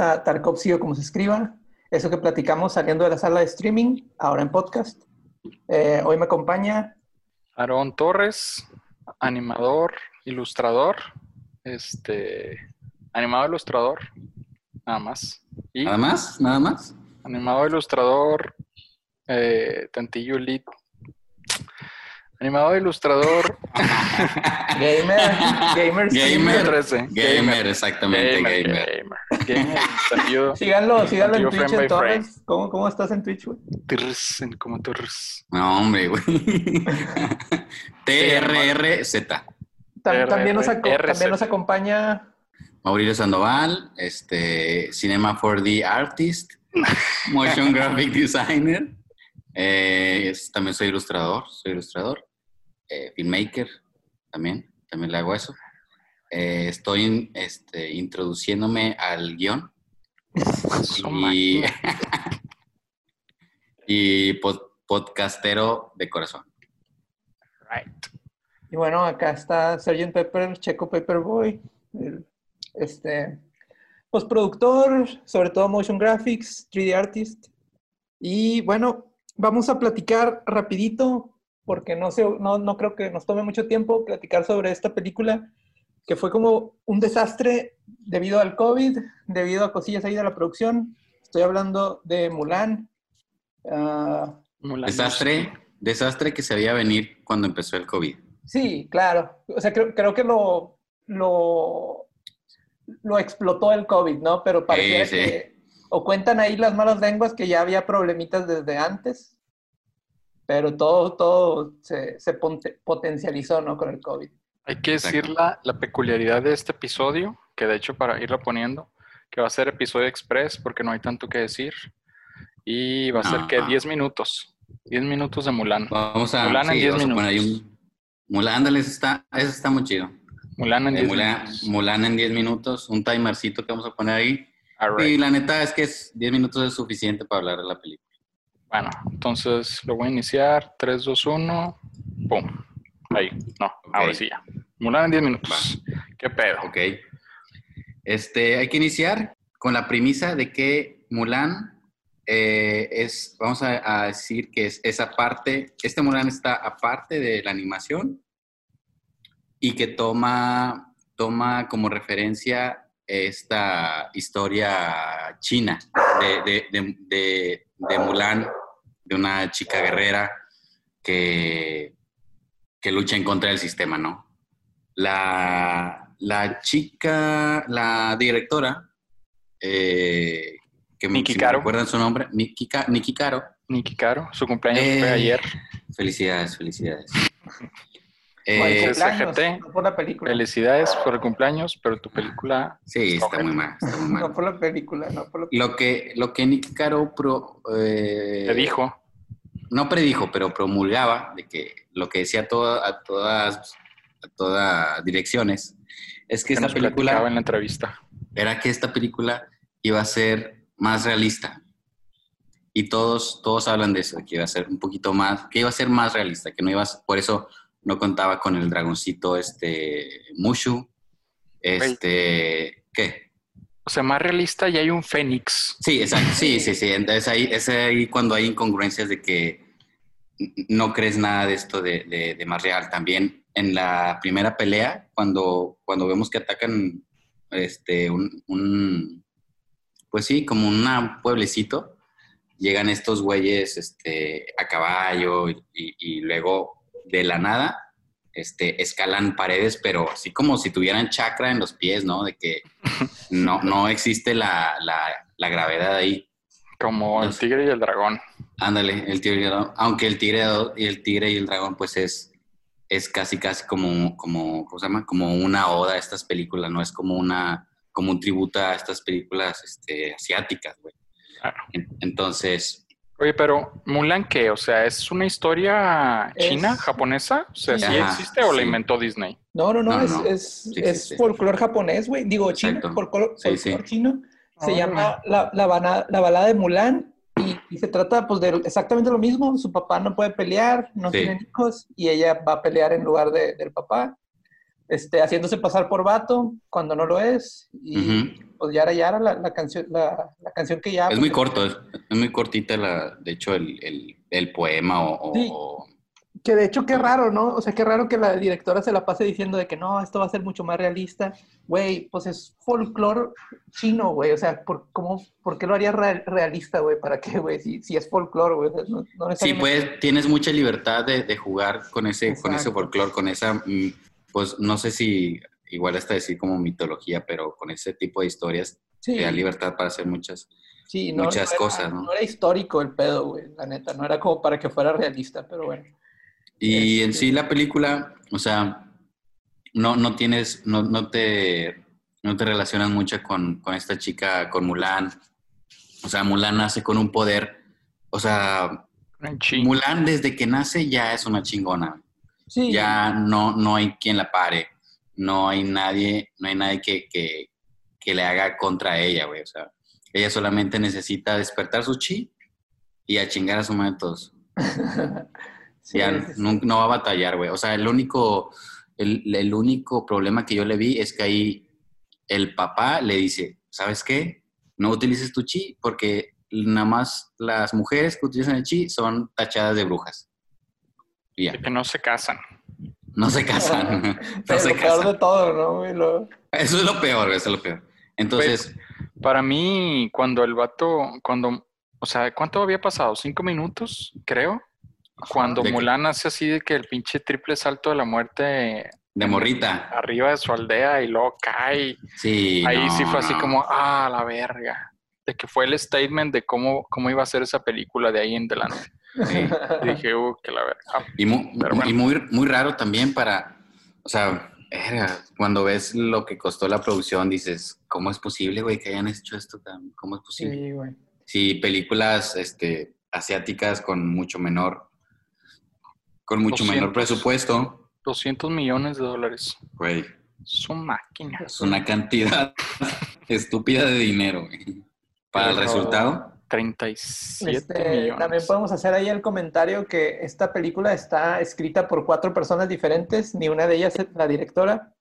A Tarkovsky como se escriba. Eso que platicamos saliendo de la sala de streaming, ahora en podcast. Eh, hoy me acompaña Aarón Torres, animador, ilustrador, este, animador, ilustrador, nada más. Y ¿Nada más? ¿Nada más? Animador, ilustrador, eh, Tantillo Lead Animador, ilustrador. gamer. Gamer. Gamer. Gamer, exactamente. Gamer. gamer. síganlo, síganlo en Twitch en Torres. ¿Cómo, ¿Cómo estás en Twitch, güey? Torres, como Torres. No, hombre, güey. TRRZ. También nos, también nos acompaña Mauricio Sandoval, este, Cinema 4D Artist, Motion Graphic Designer. Eh, también soy ilustrador, soy ilustrador. Eh, filmmaker también, también le hago eso. Eh, estoy este, introduciéndome al guion y, y podcastero de corazón. Y bueno, acá está Sgt. Pepper, Checo Pepperboy, este, postproductor, sobre todo motion graphics, 3D artist. Y bueno, vamos a platicar rapidito porque no, sé, no, no creo que nos tome mucho tiempo platicar sobre esta película, que fue como un desastre debido al COVID, debido a cosillas ahí de la producción. Estoy hablando de Mulan. Uh, desastre, desastre que se veía venir cuando empezó el COVID. Sí, claro. O sea, creo, creo que lo, lo, lo explotó el COVID, ¿no? Pero parecía que... O cuentan ahí las malas lenguas que ya había problemitas desde antes pero todo, todo se, se potencializó ¿no? con el COVID. Hay que decir la, la, peculiaridad de este episodio, que de hecho para irlo poniendo, que va a ser episodio express porque no hay tanto que decir. Y va a ser que 10 minutos, 10 minutos de Mulan. Vamos a, Mulan en 10 minutos. Ahí un, Mulan, dale, eso está, eso está muy chido. Mulan en 10 eh, minutos. Mulan en 10 minutos, un timercito que vamos a poner ahí. Y la neta es que es 10 minutos es suficiente para hablar de la película. Bueno, entonces lo voy a iniciar. 3, 2, 1. ¡Pum! Ahí. No, ahora sí ya. Mulan en 10 minutos. ¿Qué pedo? Ok. Este, hay que iniciar con la premisa de que Mulan eh, es, vamos a, decir que es esa parte, este Mulan está aparte de la animación y que toma, toma como referencia esta historia china de, de, de Mulan, de una chica guerrera que, que lucha en contra del sistema, ¿no? La, la chica, la directora, eh, que me recuerdan su nombre, Niki, Caro. Niki Caro, su cumpleaños fue eh, ayer. Felicidades, felicidades. Eh, no por la película. Felicidades por el cumpleaños, pero tu película. Sí, está muy, mal, No por la película, no por Lo que, lo que Nick Caro pro, eh, dijo. No predijo, pero promulgaba de que lo que decía a, a todas a todas direcciones es que, esta película en la entrevista era que esta película iba a ser más realista y todos todos hablan de eso que iba a ser un poquito más que iba a ser más realista que no iba a, por eso no contaba con el dragoncito este Mushu. Este, ¿qué? O sea, más realista y hay un Fénix. Sí, exacto. Sí, sí, sí. Entonces ahí es ahí cuando hay incongruencias de que no crees nada de esto de, de, más real. También en la primera pelea, cuando, cuando vemos que atacan este, un, pues sí, como un pueblecito, llegan estos güeyes este, a caballo y, y luego de la nada este, escalan paredes, pero así como si tuvieran chakra en los pies, ¿no? De que no, no existe la, la, gravedad ahí. Como el tigre y el dragón. Ándale, el tigre y el dragón. Aunque el tigre y el, tigre y el dragón, pues es, es casi, casi como, como, ¿cómo se llama? Como una oda a estas películas, ¿no? Es como una, como un tributo a estas películas este, asiáticas, güey. Entonces, Oye, pero Mulan, ¿qué? O sea, ¿es una historia china, japonesa? O sea, ¿sí, existe o la inventó Disney? No, no, no, es, es, es folclore japonés, güey. Digo, chino, folclore, chino. Se llama la, la, balada de Mulan y, se trata pues de exactamente lo mismo. Su papá no puede pelear, no tiene hijos y ella va a pelear en lugar de, del papá. Este, haciéndose pasar por vato cuando no lo es. Y Ujú. pues Yara Yara, la, la canción, la, la canción que ya... Es muy pues, corto, es, es muy cortita, la, de hecho, el, el- el poema o, Sí. o- Que de hecho, qué raro, ¿no? O sea, qué raro que la directora se la pase diciendo de que no, esto va a ser mucho más realista. Güey, pues es folclore chino, güey. O sea, ¿por, cómo, ¿por qué lo haría real- realista, güey? ¿Para qué, güey? Si, si es folclore, güey. No, no Sí, pues tienes mucha libertad de, de jugar con ese, con ese folclore, con esa, mm, pues no sé si igual hasta decir como mitología, pero con ese tipo de historias Sí, te da libertad para hacer muchas. sí, no, muchas no era- cosas, ¿no? No era histórico el pedo, güey, la neta. No era como para que fuera realista, pero bueno. Y en Este- sí la película, o sea, no, no tienes, no, no te, no te relacionas mucho con, con esta chica, con Mulan. O sea, Mulan nace con un poder, o sea. Mulan desde que nace ya es una chingona. Sí, ya no, no hay quien la pare, no hay nadie, no hay nadie que, que, que le haga contra ella, güey. O sea, ella solamente necesita despertar su chi y a chingar a su madre todos. Sí, ya sí, sí. no, no va a batallar, güey. O sea, el único, el, el único problema que yo le vi es que ahí el papá le dice, ¿sabes qué? No utilices tu chi porque nada más las mujeres que utilizan el chi son tachadas de brujas. Y ya, que no se casan. no se casan. no Pero se lo peor de todo, ¿no? Lo- Eso es lo peor, eso es lo peor. Entonces, Para mí, cuando el vato, cuando, o sea, ¿cuánto había pasado? ¿Cinco minutos? Creo. Cuando. Mulan hace así de que el pinche triple salto de la muerte de morrita. arriba de su aldea y luego cae. Sí. Ahí no, sí fue así no. como, ah, la verga. De que fue el statement de cómo, cómo iba a ser esa película de ahí en adelante. Sí. Dije, uh, que la verga. Ah, Y, mu- Pero bueno. y muy, muy raro también para, o sea, era, cuando ves lo que costó la producción, dices, ¿cómo es posible, güey, que hayan hecho esto? tan- ¿Cómo es posible? Sí, güey. Sí, películas este, asiáticas con mucho menor, con mucho 200. menor presupuesto, 200 millones de dólares. güey, Su máquina. es una cantidad estúpida de dinero, güey. Para el resultado, 37 Este, millones. también podemos hacer ahí el comentario que esta película está escrita por cuatro personas diferentes, ni una de ellas es la directora.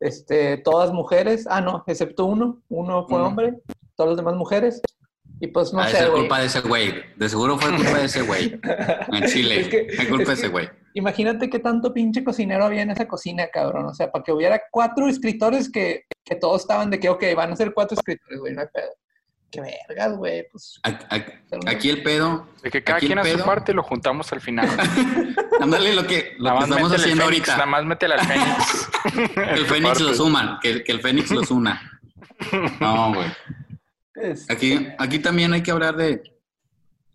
Este, todas mujeres, ah, no, excepto uno, uno fue Uno. hombre, todos los demás mujeres. Y pues no de sé, güey. culpa de ese güey. De seguro fue culpa de ese güey. En Chile, Es que- culpa es de ese güey. Imagínate qué tanto pinche cocinero había en esa cocina, cabrón. O sea, para que hubiera cuatro escritores que, que todos estaban de que, ok, van a ser cuatro escritores, güey, no hay pedo. Qué vergas, güey, pues. Aquí el pedo, De que cada quien a su parte y lo juntamos al final. ándale lo que, lo estamos haciendo Fénix, ahorita. Nada más métele al Fénix. Que el Fénix parte. los suman, que, que el Fénix los una. No, güey. es- Aquí, aquí también hay que hablar de,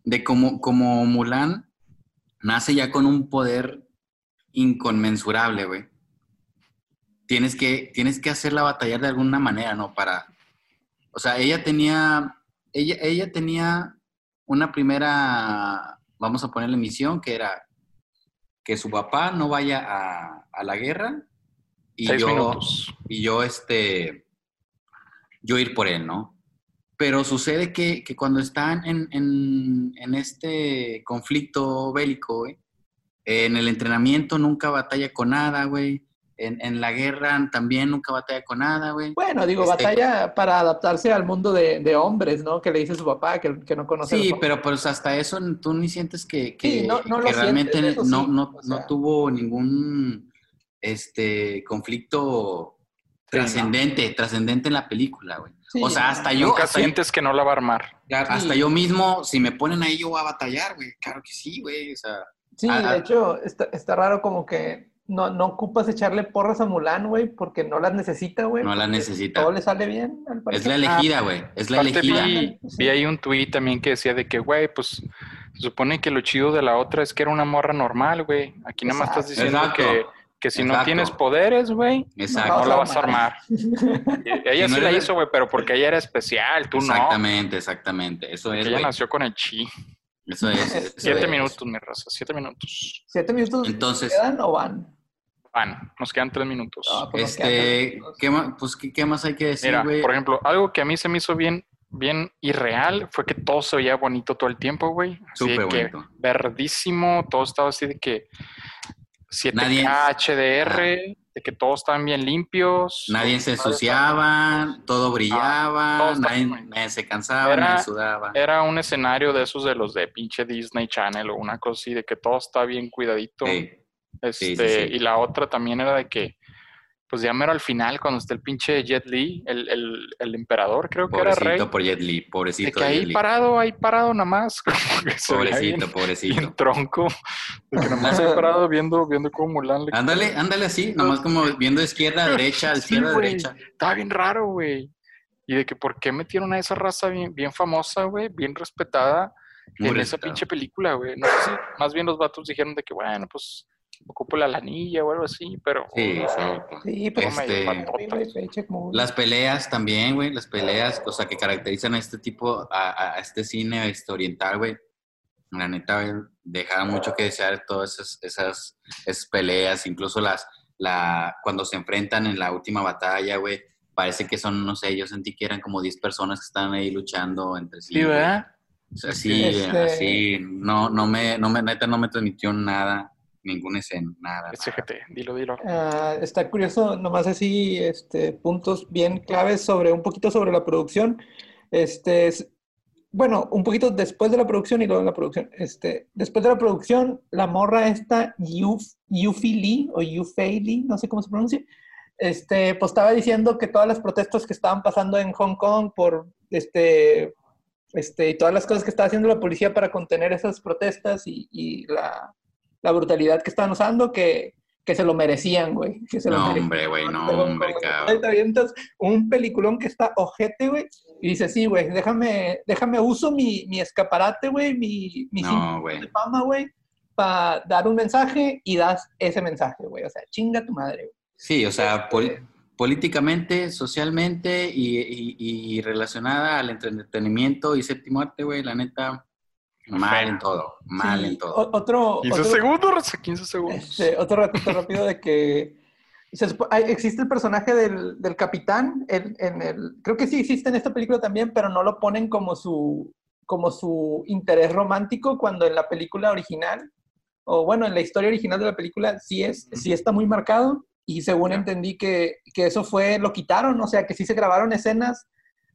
de cómo, como Mulan nace ya con un poder inconmensurable, güey. Tienes que, tienes que hacerla batallar de alguna manera, ¿no? Para. O sea, ella tenía. Ella, ella tenía una primera. Vamos a ponerle misión que era que su papá no vaya a, a la guerra y Seis yo minutos. y yo este yo ir por él, ¿no? Pero sucede que, que cuando están en, en- en este conflicto bélico, güey, en el entrenamiento nunca batalla con nada, güey. En, en la guerra también nunca batalla con nada, güey. Bueno, digo, Este- batalla para adaptarse al mundo de, de hombres, ¿no? Que le dice su papá, que, que no conoce. a Sí, pero pues hasta eso tú ni sientes que, que, Sí, no- no lo que realmente sientes, no, no, o sea. no tuvo ningún este conflicto Sí, trascendente, trascendente en la película, güey. Sí, o sea, hasta yo, Nunca hasta yo- sientes que no la va a armar. Hasta yo mismo, si me ponen ahí, yo voy a batallar, güey. Claro que sí, güey. O sea, Sí, de hecho, está, está raro como que no, no ocupas echarle porras a Mulan, güey, porque no las necesita, güey. No las necesita. Todo le sale bien, al es la elegida, güey. Es la Aparte, elegida. vi, vi ahí un tweet también que decía de que, güey, pues se supone que lo chido de la otra es que era una morra normal, güey. Aquí nada más estás diciendo Exacto. que, que si no tienes poderes, güey, Exacto. no la vas a armar. ella no sí la hizo, güey, pero porque ella era especial, tú no. Exactamente, exactamente. Eso es, Ella nació con el chi. Eso es. eso Siete es. minutos, mi raza, siete minutos. ¿Siete minutos Entonces- quedan o van? Van, nos quedan tres minutos. Ah, pues nos quedan Este, tres minutos. ¿qué más, pues, ¿qué, qué más hay que decir, Mira, güey? por ejemplo, algo que a mí se me hizo bien, bien irreal fue que todo se veía bonito todo el tiempo, güey. Así de Súper que bonito. verdísimo, todo estaba así de que 7K Nadie- HDR, de que todos estaban bien limpios. Nadie se ensuciaba, todo brillaba, nadie, se cansaba, nadie sudaba. Era un escenario de esos de los de pinche Disney Channel o una cosa así, de que todo está bien cuidadito. Este, y la otra también era de que pues ya mero al final, cuando está el pinche Jet Li, el, el, el emperador, creo que era rey. Pobrecito por Jet Li, pobrecito. De que ahí parado, ahí parado nada más. pobrecito, pobrecito. En tronco. De que nada más ahí parado viendo, viendo cómo Mulan le... Ándale, ándale así, nada más como viendo izquierda, derecha, izquierda, derecha. Estaba bien raro, güey. Y de que por qué metieron a esa raza bien, bien famosa, güey, bien respetada en esa pinche película, güey. No sé si más bien los vatos dijeron de que, bueno, pues ocupo la lanilla o algo así, pero... Sí, sí, pues, este, las peleas también, güey, las peleas, o sea, que caracterizan a este tipo, a, este cine este, oriental, güey. La neta, güey, dejaron mucho que desear todas esas, esas, esas, peleas, incluso las, la, cuando se enfrentan en la última batalla, güey, parece que son, no sé, yo sentí que eran como 10 personas que estaban ahí luchando entre sí. Sí, ¿verdad? O sea, sí, este así, no, no me, no me, neta, no me transmitió nada ninguna escena, nada. SGT, dilo, dilo. Ah, está curioso, nomás así, este, puntos bien claves sobre, un poquito sobre la producción. Este, bueno, un poquito después de la producción y luego en la producción. Este, después de la producción, la morra esta, Yufi Lee, o Yufei Lee, no sé cómo se pronuncia, este, pues estaba diciendo que todas las protestas que estaban pasando en Hong Kong por, este, este, y todas las cosas que estaba haciendo la policía para contener esas protestas y, y la, la brutalidad que estaban usando que, que se lo merecían, güey. Que se no, lo merecían. hombre, güey, no, hombre, cabrón. Te un peliculón que está ojete, güey, y dice, sí, güey, déjame, déjame uso mi, mi escaparate, güey, mi, mi no, de fama, güey, para dar un mensaje y das ese mensaje, güey. O sea, chinga tu madre, güey. Sí, o sea, este políticamente, socialmente y, y, y, relacionada al entretenimiento y séptimo arte, güey, la neta, Mal en todo, mal en todo. Otro, 15 segundos, 15 segundos. Este, otro ratito rápido de que existe el personaje del, del capitán, en, en, el, creo que sí existe en esta película también, pero no lo ponen como su, como su interés romántico cuando en la película original, o bueno, en la historia original de la película sí, es, sí está muy marcado y según entendí que, que eso fue, lo quitaron, o sea, que sí se grabaron escenas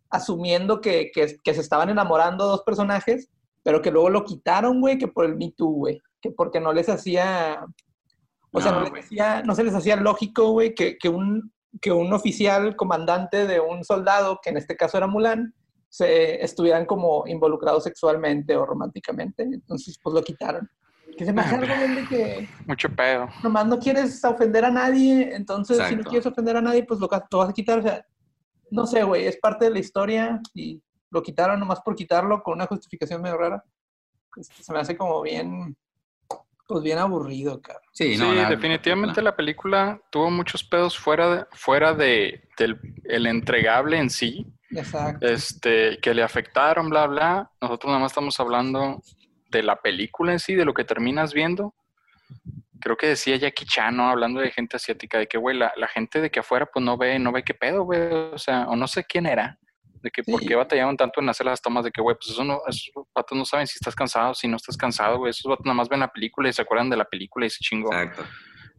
asumiendo que, que, que se estaban enamorando dos personajes pero que luego lo quitaron, güey, que por el Me Too, güey, que porque no les hacía, o sea, no, no, se les hacía lógico, güey, que, que, un, que un oficial comandante de un soldado, que en este caso era Mulan, se estuvieran como involucrados sexualmente o románticamente. Entonces, pues lo quitaron. Que se me hace algo de que... Mucho pedo. Nomás no quieres ofender a nadie, entonces si no quieres ofender a nadie, pues lo, lo vas a quitar. O sea, no sé, güey, es parte de la historia y lo quitaron nomás por quitarlo con una justificación medio rara. Este, se me hace como bien, pues bien aburrido, cara. Sí, definitivamente la película tuvo muchos pedos fuera de, fuera de, del el entregable en sí. Exacto. Este, que le afectaron, bla, bla. Nosotros nada más estamos hablando de la película en sí, de lo que terminas viendo. Creo que decía Jackie Chan, Hablando de gente asiática, de que, güey, la, la, gente de que afuera, pues no ve, no ve qué pedo, güey. O sea, o no sé quién era de que por qué batallaban tanto en hacer las tomas de que, güey, pues eso no, esos vatos no saben si estás cansado, si no estás cansado, güey, esos vatos nada más ven la película y se acuerdan de la película y se chingó. Exacto.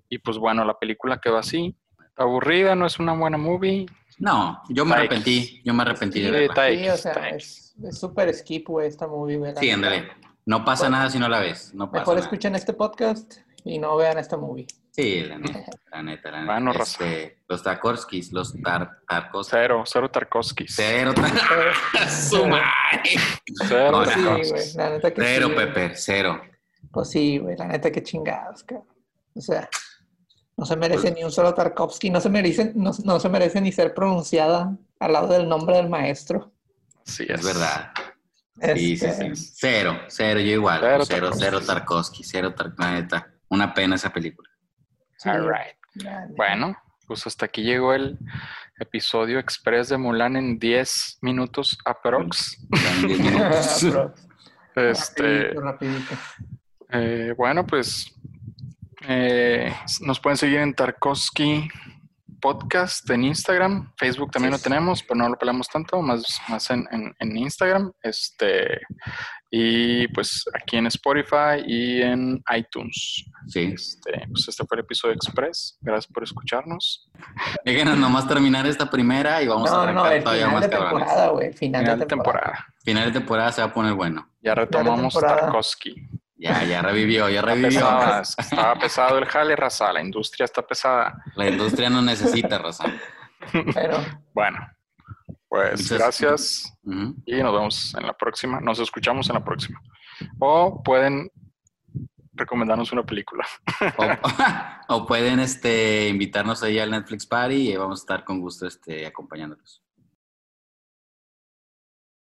Y pues bueno, la película quedó así, aburrida, no es una buena movie. No, yo me arrepentí, yo me arrepentí de verla. Sí, o sea, es súper skip, güey, esta movie, güey. Sí, ándale. No pasa nada si no la ves. No pasa Mejor escuchen este podcast y no vean esta movie. Sí, la neta, la neta, la neta. Bueno, este, los Tarkovskis, los tar Tarkovskis. Cero, cero Tarkovskis. Cero Tarkovskis. Cero. sí, güey, la neta que cero, Pepe, cero. Pues sí, güey, la neta que chingados, cabrón. O sea, no se merece pues ni un solo Tarkovsky, no se merece, no, no, se merece ni ser pronunciada al lado del nombre del maestro. Sí, es, verdad. Sí, sí, sí. Cero, cero, yo igual. Cero, cero, cero Tarkovsky, cero Tarkovsky. Una pena esa película. All right. Bueno, pues hasta aquí llegó el episodio express de Mulan en 10 minutos aprox. este, eh, bueno, pues eh, nos pueden seguir en Tarkovsky podcast en Instagram. Facebook también Sí, lo tenemos, pero no lo pelamos tanto, más, más en, en- en Instagram. Este, y pues aquí en Spotify y en iTunes. Sí. Este, pues este fue el episodio Express. Gracias por escucharnos. Déjenos nomás terminar esta primera y vamos a No, no, arrancar el todavía final más de temporada, güey. Final, Final de temporada. temporada. Final de temporada se va a poner bueno. Ya retomamos. Tarkovsky. Ya, ya revivió, ya revivió. pesado, estaba pesado el jale, raza. La industria está pesada. La industria no necesita razón. Pero Bueno, pues Muchas- gracias. Y nos vemos en la próxima. Nos escuchamos en la próxima. O pueden recomendarnos una película. O, o pueden este, invitarnos ahí al Netflix Party y vamos a estar con gusto este, acompañándolos.